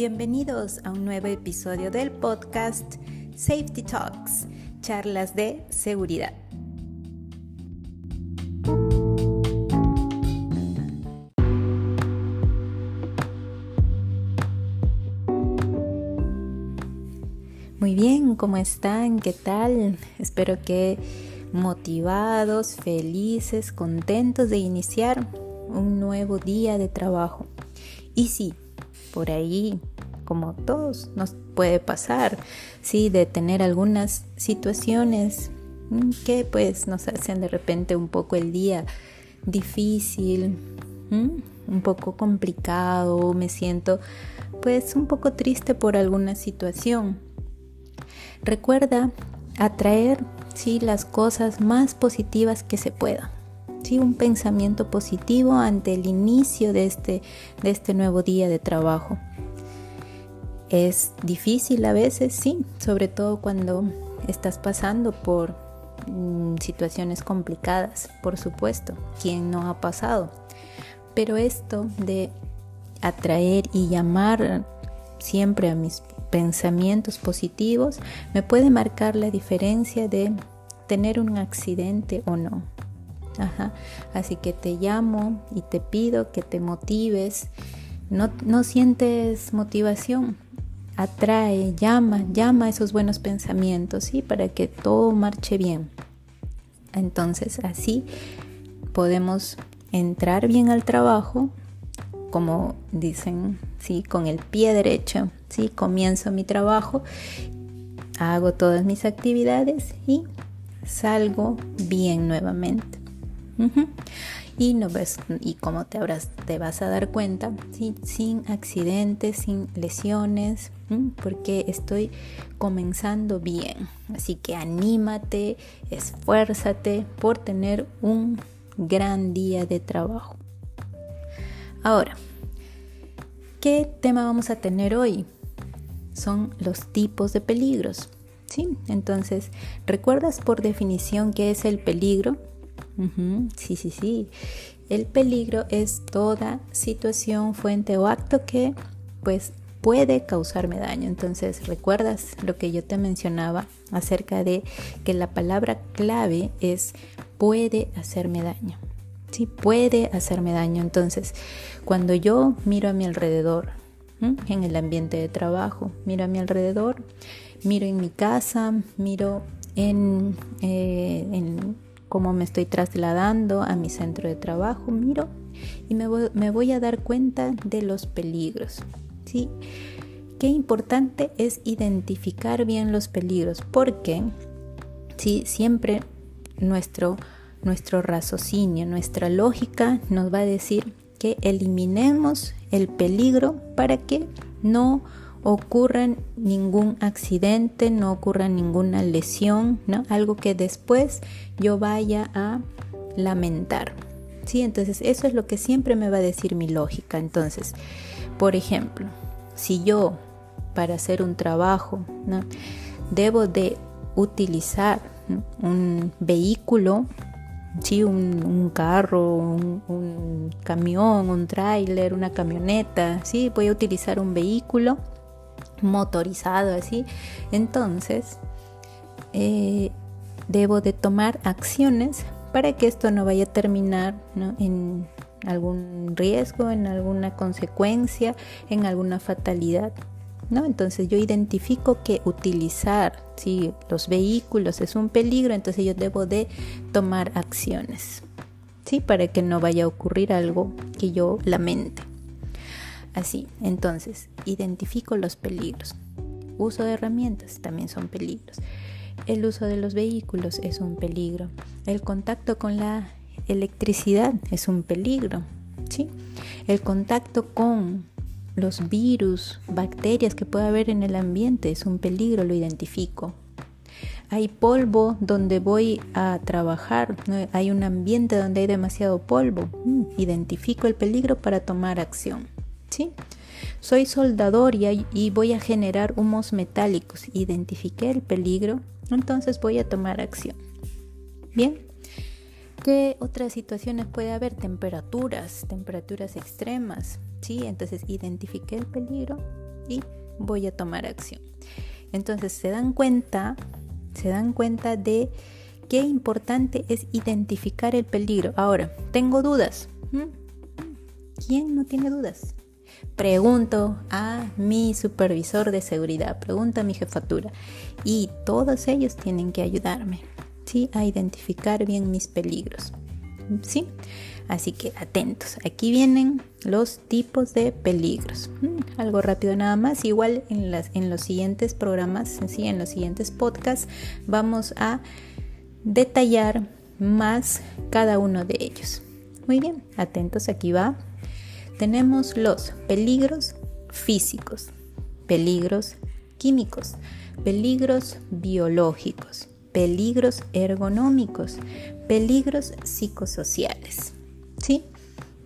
Bienvenidos a un nuevo episodio del podcast Safety Talks, charlas de seguridad. Muy bien, ¿cómo están? ¿Qué tal? Espero que motivados, felices, contentos de iniciar un nuevo día de trabajo. Y sí, por ahí, como todos, nos puede pasar, sí, de tener algunas situaciones mm, que pues nos hacen de repente un poco el día difícil, un poco complicado, me siento pues un poco triste por alguna situación. Recuerda atraer sí las cosas más positivas que se puedan un pensamiento positivo ante el inicio de este, de este nuevo día de trabajo. Es difícil a veces, sí, sobre todo cuando estás pasando por mm, situaciones complicadas, por supuesto, ¿quién no ha pasado? Pero esto de atraer y llamar siempre a mis pensamientos positivos me puede marcar la diferencia de tener un accidente o no. Así que te llamo y te pido que te motives. No, no sientes motivación. Atrae, llama, llama esos buenos pensamientos, ¿sí? Para que todo marche bien. Entonces así podemos entrar bien al trabajo, como dicen, sí, con el pie derecho, sí, comienzo mi trabajo, hago todas mis actividades y salgo bien nuevamente. Y no ves, y como te, te vas a dar cuenta, sin accidentes, sin lesiones, porque estoy comenzando bien. Así que anímate, esfuérzate por tener un gran día de trabajo. Ahora, ¿qué tema vamos a tener hoy? Son los tipos de peligros. ¿sí? Entonces, ¿recuerdas por definición qué es el peligro? Sí, sí, sí. El peligro es toda situación, fuente o acto que pues puede causarme daño. Entonces, ¿recuerdas lo que yo te mencionaba acerca de que la palabra clave es puede hacerme daño? Sí, puede hacerme daño. Entonces, cuando yo miro a mi alrededor, en el ambiente de trabajo, miro a mi alrededor, miro en mi casa, miro en, eh, en cómo me estoy trasladando a mi centro de trabajo, miro y me voy, a dar cuenta de los peligros. ¿sí? Qué importante es identificar bien los peligros, porque ¿sí? siempre nuestro, nuestro raciocinio, nuestra lógica nos va a decir que eliminemos el peligro para que no ocurra ningún accidente, no ocurra ninguna lesión, ¿no? Algo que después yo vaya a lamentar. Sí, entonces eso es lo que siempre me va a decir mi lógica. Entonces, por ejemplo, si yo para hacer un trabajo, ¿no? debo de utilizar un vehículo, ¿sí? un, carro, un, camión, un tráiler, una camioneta, ¿sí? voy a utilizar un vehículo motorizado así. Entonces, eh, debo de tomar acciones para que esto no vaya a terminar en algún riesgo, en alguna consecuencia, en alguna fatalidad. ¿no? Entonces yo identifico que utilizar si los vehículos es un peligro, entonces yo debo de tomar acciones. ¿sí? Para que no vaya a ocurrir algo que yo lamente. Así, entonces, identifico los peligros. Uso de herramientas también son peligros. El uso de los vehículos es un peligro. El contacto con la electricidad es un peligro. ¿sí? El contacto con los virus, bacterias que pueda haber en el ambiente es un peligro, lo identifico. Hay polvo donde voy a trabajar, hay un ambiente donde hay demasiado polvo, mm, identifico el peligro para tomar acción. ¿Sí? Soy soldador y, voy a generar humos metálicos. Identifiqué el peligro, entonces voy a tomar acción. Bien, ¿qué otras situaciones puede haber? Temperaturas, temperaturas extremas. ¿sí? Entonces identifiqué el peligro y voy a tomar acción. Entonces se dan cuenta, se dan cuenta de qué importante es identificar el peligro. Ahora, tengo dudas. ¿Mm? ¿Quién no tiene dudas? Pregunto a mi supervisor de seguridad, pregunto a mi jefatura y todos ellos tienen que ayudarme ¿sí? a identificar bien mis peligros. ¿sí? Así que atentos, aquí vienen los tipos de peligros. Algo rápido nada más, igual en, las, en los siguientes programas, ¿sí? en los siguientes podcasts, vamos a detallar más cada uno de ellos. Muy bien, atentos, aquí va. Tenemos los peligros físicos, peligros químicos, peligros biológicos, peligros ergonómicos, peligros psicosociales. ¿sí?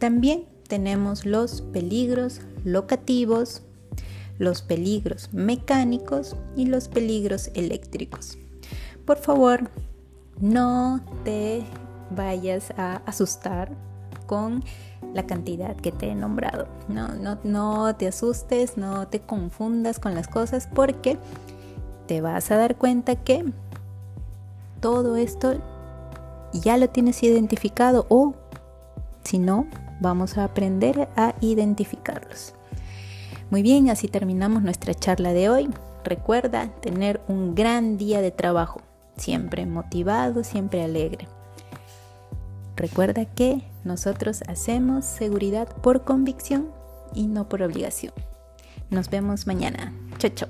También tenemos los peligros locativos, los peligros mecánicos y los peligros eléctricos. Por favor, no te vayas a asustar con la cantidad que te he nombrado. No, no, no te asustes, no te confundas con las cosas porque te vas a dar cuenta que todo esto ya lo tienes identificado o si no, vamos a aprender a identificarlos. Muy bien, así terminamos nuestra charla de hoy. Recuerda tener un gran día de trabajo, siempre motivado, siempre alegre. Recuerda que nosotros hacemos seguridad por convicción y no por obligación. Nos vemos mañana. Chao, chao.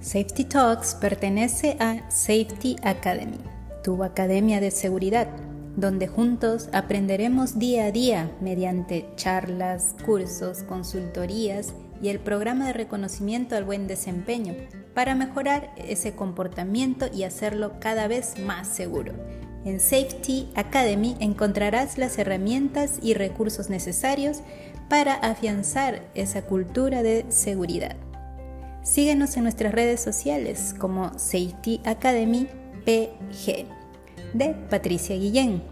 Safety Talks pertenece a Safety Academy, tu academia de seguridad, donde juntos aprenderemos día a día mediante charlas, cursos, consultorías y el programa de reconocimiento al buen desempeño para mejorar ese comportamiento y hacerlo cada vez más seguro. En Safety Academy encontrarás las herramientas y recursos necesarios para afianzar esa cultura de seguridad. Síguenos en nuestras redes sociales como Safety Academy PG de Patricia Guillén,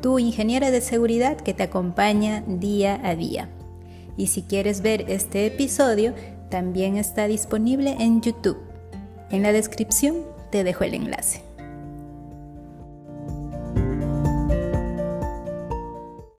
tu ingeniera de seguridad que te acompaña día a día. Y si quieres ver este episodio, también está disponible en YouTube. En la descripción te dejo el enlace.